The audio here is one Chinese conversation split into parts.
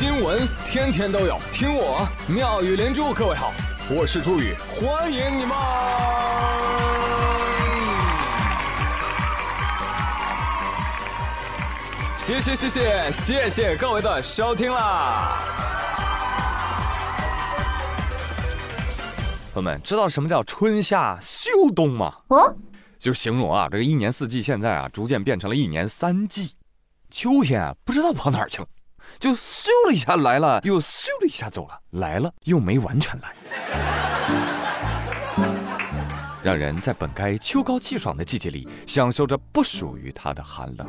新闻天天都有，听我妙语连珠。各位好，我是朱宇，欢迎你们！谢谢谢谢谢谢各位的收听啦！朋友们，知道什么叫春夏秋冬吗？哦，就是形容啊，这个一年四季现在啊，逐渐变成了一年三季。秋天啊，不知道跑哪儿去了，就咻了一下来了，又咻了一下走了，来了又没完全来，让人在本该秋高气爽的季节里，享受着不属于它的寒冷。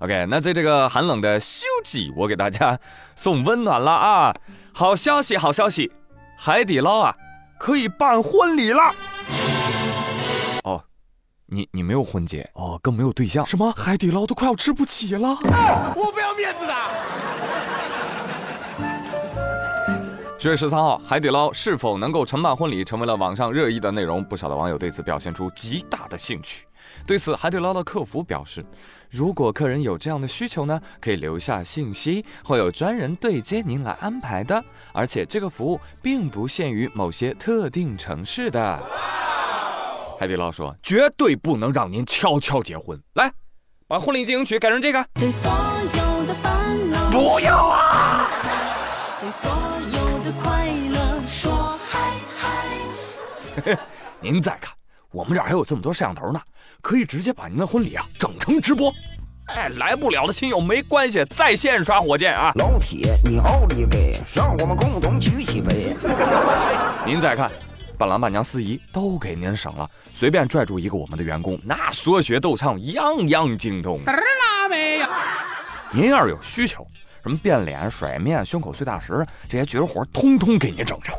OK，那在这个寒冷的秋季，我给大家送温暖了啊！好消息，好消息，海底捞啊，可以办婚礼了。哦，你你没有婚结哦，更没有对象。什么？海底捞都快要吃不起了？我不要面子的。十月十三号，海底捞是否能够承办婚礼，成为了网上热议的内容。不少的网友对此表现出极大的兴趣。对此，海底捞的客服表示，如果客人有这样的需求呢，可以留下信息，会有专人对接您来安排的。而且这个服务并不限于某些特定城市的。海底捞说，绝对不能让您悄悄结婚。来，把婚礼进行曲改成这个。不要啊！对所有的快乐说嗨嗨 您再看。我们这儿还有这么多摄像头呢，可以直接把您的婚礼啊整成直播。哎，来不了的亲友没关系，在线刷火箭啊！老铁，你奥利给，让我们共同举起杯。您再看，伴郎伴娘司仪都给您省了，随便拽住一个我们的员工，那说学逗唱样样精通。嘚啦没有您要是有需求，什么变脸、甩面、胸口碎大石这些绝活，通通给您整上。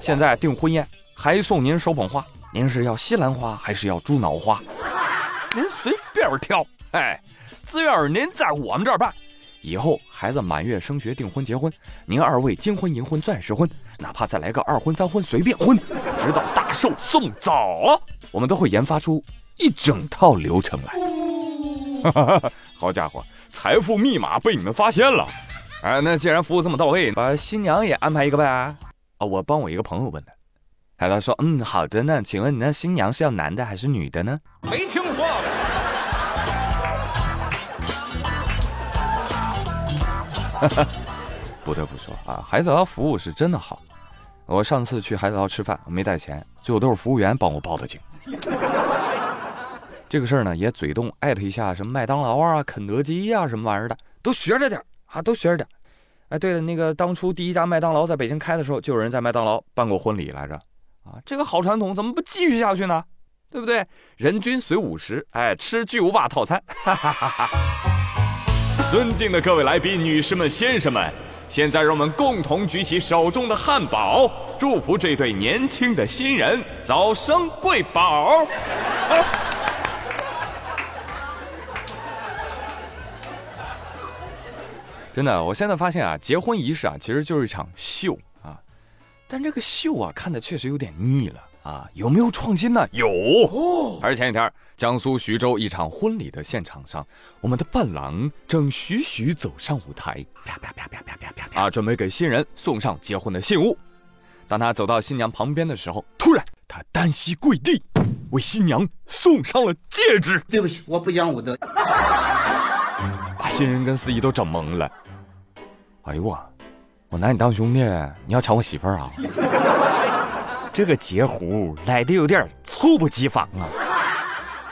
现在订婚宴还送您手捧花。您是要西兰花还是要猪脑花？您随便挑，哎，只要是您在我们这儿办，以后孩子满月、升学、订婚、结婚，您二位金婚、银婚、钻石婚，哪怕再来个二婚、三婚，随便婚，直到大寿送走，我们都会研发出一整套流程来。好家伙，财富密码被你们发现了！哎，那既然服务这么到位，把新娘也安排一个呗？啊，我帮我一个朋友问的。海涛说：“嗯，好的呢。请问你那新娘是要男的还是女的呢？”没听说。不得不说啊，海底捞服务是真的好。我上次去海底捞吃饭，没带钱，最后都是服务员帮我报的警。这个事儿呢，也嘴动艾特一下什么麦当劳啊、肯德基呀什么玩意儿的，都学着点啊，都学着点。哎，对了，那个当初第一家麦当劳在北京开的时候，就有人在麦当劳办过婚礼来着。啊，这个好传统怎么不继续下去呢？对不对？人均随五十，哎，吃巨无霸套餐。尊敬的各位来宾、女士们、先生们，现在让我们共同举起手中的汉堡，祝福这对年轻的新人早生贵宝。真的，我现在发现啊，结婚仪式啊，其实就是一场秀啊。但这个秀啊，看的确实有点腻了啊！有没有创新呢？有。而前几天，江苏徐州一场婚礼的现场上，我们的伴郎正徐徐走上舞台，啪啪啪啪啪啪啪啊，准备给新人送上结婚的信物。当他走到新娘旁边的时候，突然他单膝跪地，为新娘送上了戒指。对不起，我不讲武德，把新人跟司仪都整懵了。哎呦我！我拿你当兄弟，你要抢我媳妇儿啊？这个截胡来的有点猝不及防啊！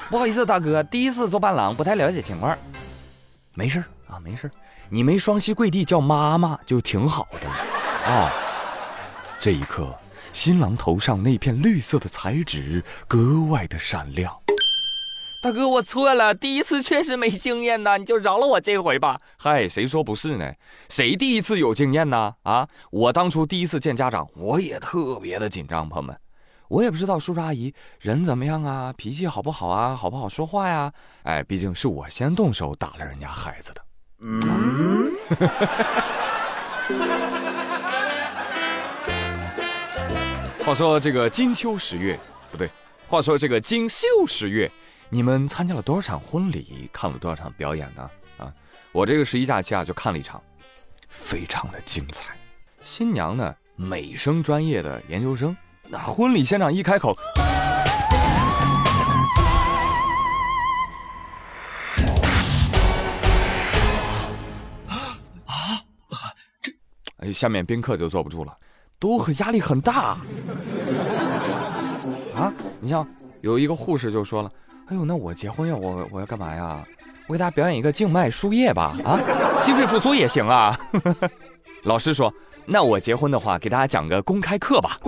不好意思，大哥，第一次做伴郎，不太了解情况。没事啊，没事你没双膝跪地叫妈妈就挺好的啊。这一刻，新郎头上那片绿色的彩纸格外的闪亮。大哥，我错了，第一次确实没经验呐，你就饶了我这回吧。嗨，谁说不是呢？谁第一次有经验呢？啊，我当初第一次见家长，我也特别的紧张，朋友们，我也不知道叔叔阿姨人怎么样啊，脾气好不好啊，好不好说话呀？哎，毕竟是我先动手打了人家孩子的。嗯。话说这个金秋十月不对，话说这个金秀十月。你们参加了多少场婚礼？看了多少场表演呢？啊，我这个十一假期啊就看了一场，非常的精彩。新娘呢，美声专业的研究生。那婚礼现场一开口，啊这哎，下面宾客就坐不住了，都很压力很大。啊，你像有一个护士就说了：“哎呦，那我结婚呀，我我要干嘛呀？我给大家表演一个静脉输液吧，啊，心肺复苏也行啊。”老师说：“那我结婚的话，给大家讲个公开课吧。”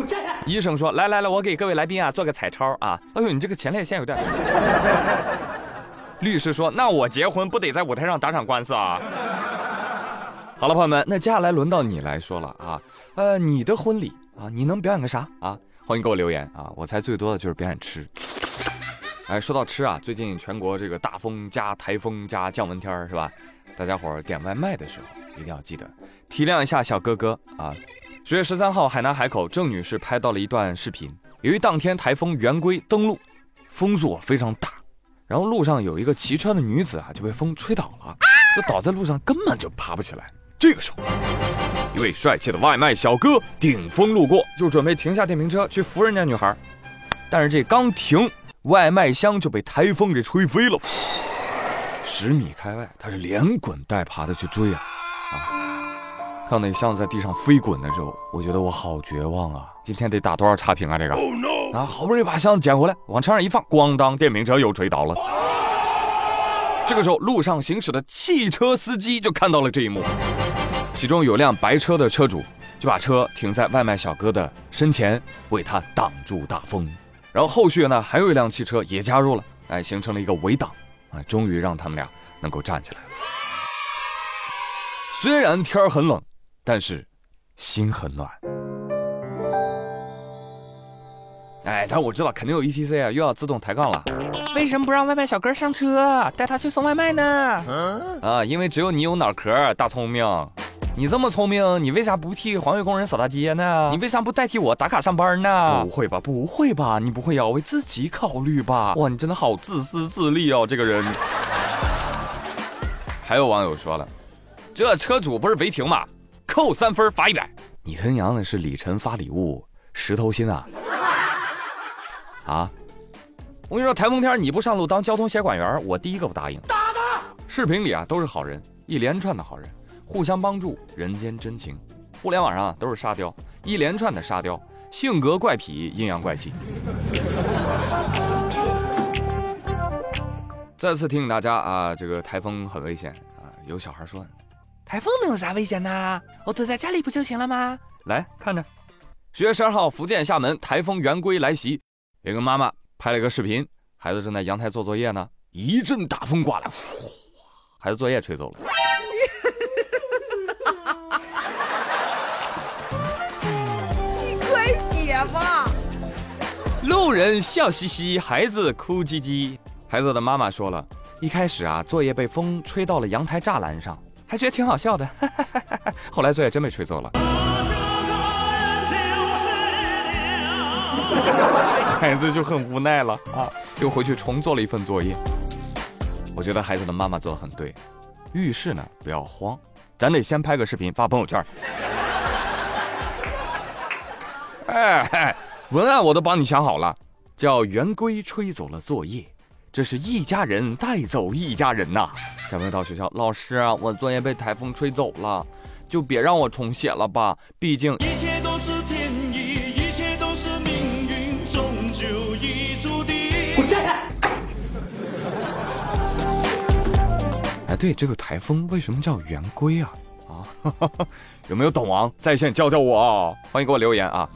医生说：“来来来，我给各位来宾啊做个彩超啊。”哎呦，你这个前列腺有点。律师说：“那我结婚不得在舞台上打场官司啊？” 好了，朋友们，那接下来轮到你来说了啊。呃，你的婚礼啊，你能表演个啥啊？欢迎给我留言啊！我猜最多的就是表演吃。哎，说到吃啊，最近全国这个大风加台风加降温天儿是吧？大家伙儿点外卖的时候一定要记得体谅一下小哥哥啊。十月十三号，海南海口郑女士拍到了一段视频。由于当天台风圆规登陆，风速非常大，然后路上有一个骑车的女子啊就被风吹倒了，就倒在路上，根本就爬不起来。这个时候，一位帅气的外卖小哥顶风路过，就准备停下电瓶车去扶人家女孩，但是这刚停，外卖箱就被台风给吹飞了，十米开外，他是连滚带爬的去追啊啊！看那箱子在地上飞滚的时候，我觉得我好绝望啊！今天得打多少差评啊？这个啊，好不容易把箱子捡回来，往车上一放，咣当，电瓶车又追倒了。这个时候，路上行驶的汽车司机就看到了这一幕，其中有辆白车的车主就把车停在外卖小哥的身前，为他挡住大风。然后后续呢，还有一辆汽车也加入了，哎，形成了一个围挡，啊，终于让他们俩能够站起来了。虽然天儿很冷。但是，心很暖。哎，但我知道肯定有 ETC 啊，又要自动抬杠了。为什么不让外卖小哥上车，带他去送外卖呢？啊，因为只有你有脑壳，大聪明。你这么聪明，你为啥不替环卫工人扫大街呢？你为啥不代替我打卡上班呢？不会吧，不会吧，你不会要为自己考虑吧？哇，你真的好自私自利哦，这个人。还有网友说了，这车主不是违停吗？扣三分，罚一百。你他娘的是李晨发礼物，石头心啊！啊！我跟你说，台风天你不上路当交通协管员，我第一个不答应。打他！视频里啊都是好人，一连串的好人，互相帮助，人间真情。互联网上啊都是沙雕，一连串的沙雕，性格怪癖，阴阳怪气。再次提醒大家啊，这个台风很危险啊！有小孩说。台风能有啥危险呢？我躲在家里不就行了吗？来看着，十月十二号，福建厦门台风圆规来袭，有个妈妈拍了一个视频，孩子正在阳台做作业呢，一阵大风刮来，呼孩子作业吹走了。人笑嘻嘻，孩子哭唧唧。孩子的妈妈说了一开始啊，作业被风吹到了阳台栅栏上。还觉得挺好笑的，后来作业真被吹走了，孩子就很无奈了啊，又回去重做了一份作业。我觉得孩子的妈妈做的很对，遇事呢不要慌，咱得先拍个视频发朋友圈。哎，文案我都帮你想好了，叫圆规吹走了作业。这是一家人带走一家人呐！小朋友到学校，老师，我作业被台风吹走了，就别让我重写了吧，毕竟一切都是天意，一切都是命运，终究已注定。我站开！哎，对，这个台风为什么叫圆规啊？啊，有没有懂王在线教教我？欢迎给我留言啊！